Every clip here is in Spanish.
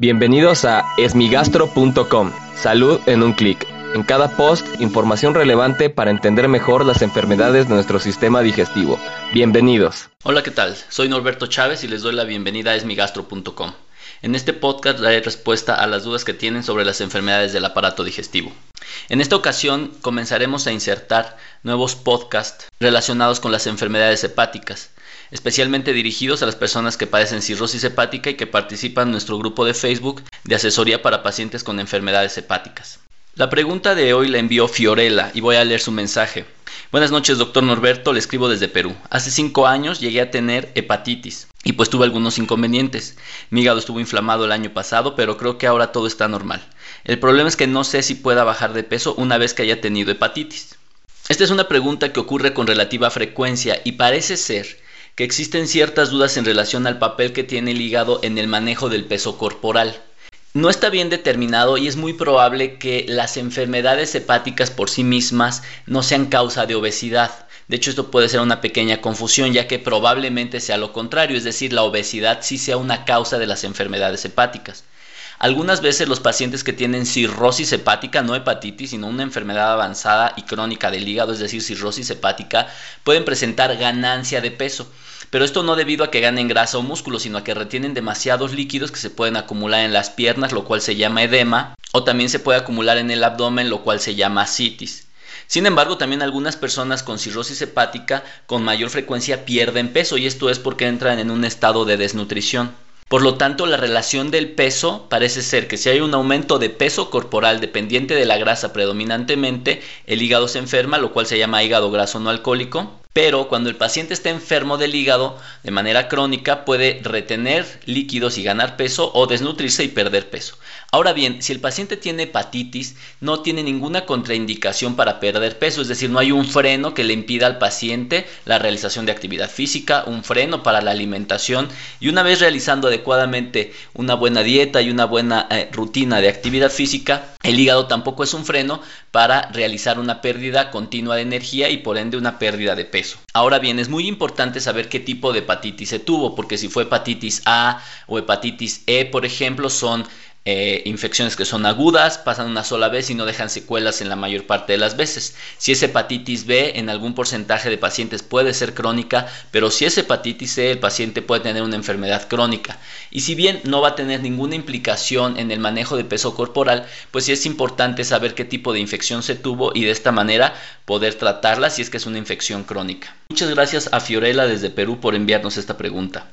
Bienvenidos a esmigastro.com. Salud en un clic. En cada post, información relevante para entender mejor las enfermedades de nuestro sistema digestivo. Bienvenidos. Hola, ¿qué tal? Soy Norberto Chávez y les doy la bienvenida a esmigastro.com. En este podcast daré respuesta a las dudas que tienen sobre las enfermedades del aparato digestivo. En esta ocasión comenzaremos a insertar nuevos podcasts relacionados con las enfermedades hepáticas especialmente dirigidos a las personas que padecen cirrosis hepática y que participan en nuestro grupo de Facebook de asesoría para pacientes con enfermedades hepáticas. La pregunta de hoy la envió Fiorella y voy a leer su mensaje. Buenas noches, doctor Norberto, le escribo desde Perú. Hace cinco años llegué a tener hepatitis y pues tuve algunos inconvenientes. Mi hígado estuvo inflamado el año pasado, pero creo que ahora todo está normal. El problema es que no sé si pueda bajar de peso una vez que haya tenido hepatitis. Esta es una pregunta que ocurre con relativa frecuencia y parece ser que existen ciertas dudas en relación al papel que tiene el hígado en el manejo del peso corporal. No está bien determinado y es muy probable que las enfermedades hepáticas por sí mismas no sean causa de obesidad. De hecho, esto puede ser una pequeña confusión, ya que probablemente sea lo contrario, es decir, la obesidad sí sea una causa de las enfermedades hepáticas. Algunas veces los pacientes que tienen cirrosis hepática, no hepatitis, sino una enfermedad avanzada y crónica del hígado, es decir, cirrosis hepática, pueden presentar ganancia de peso. Pero esto no debido a que ganen grasa o músculo, sino a que retienen demasiados líquidos que se pueden acumular en las piernas, lo cual se llama edema, o también se puede acumular en el abdomen, lo cual se llama citis. Sin embargo, también algunas personas con cirrosis hepática con mayor frecuencia pierden peso y esto es porque entran en un estado de desnutrición. Por lo tanto, la relación del peso parece ser que si hay un aumento de peso corporal dependiente de la grasa predominantemente, el hígado se enferma, lo cual se llama hígado graso no alcohólico, pero cuando el paciente está enfermo del hígado de manera crónica puede retener líquidos y ganar peso o desnutrirse y perder peso. Ahora bien, si el paciente tiene hepatitis, no tiene ninguna contraindicación para perder peso, es decir, no hay un freno que le impida al paciente la realización de actividad física, un freno para la alimentación y una vez realizando adecuadamente una buena dieta y una buena eh, rutina de actividad física, el hígado tampoco es un freno para realizar una pérdida continua de energía y por ende una pérdida de peso. Ahora bien, es muy importante saber qué tipo de hepatitis se tuvo, porque si fue hepatitis A o hepatitis E, por ejemplo, son eh, infecciones que son agudas, pasan una sola vez y no dejan secuelas en la mayor parte de las veces. Si es hepatitis B, en algún porcentaje de pacientes puede ser crónica, pero si es hepatitis C, el paciente puede tener una enfermedad crónica. Y si bien no va a tener ninguna implicación en el manejo de peso corporal, pues sí es importante saber qué tipo de infección se tuvo y de esta manera poder tratarla si es que es una infección crónica. Muchas gracias a Fiorella desde Perú por enviarnos esta pregunta.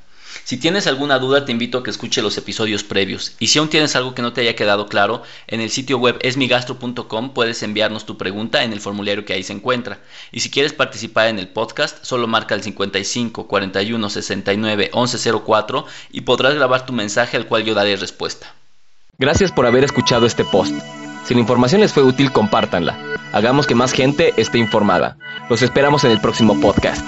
Si tienes alguna duda, te invito a que escuche los episodios previos. Y si aún tienes algo que no te haya quedado claro, en el sitio web esmigastro.com puedes enviarnos tu pregunta en el formulario que ahí se encuentra. Y si quieres participar en el podcast, solo marca el 55 41 69 1104 y podrás grabar tu mensaje al cual yo daré respuesta. Gracias por haber escuchado este post. Si la información les fue útil, compártanla. Hagamos que más gente esté informada. Los esperamos en el próximo podcast.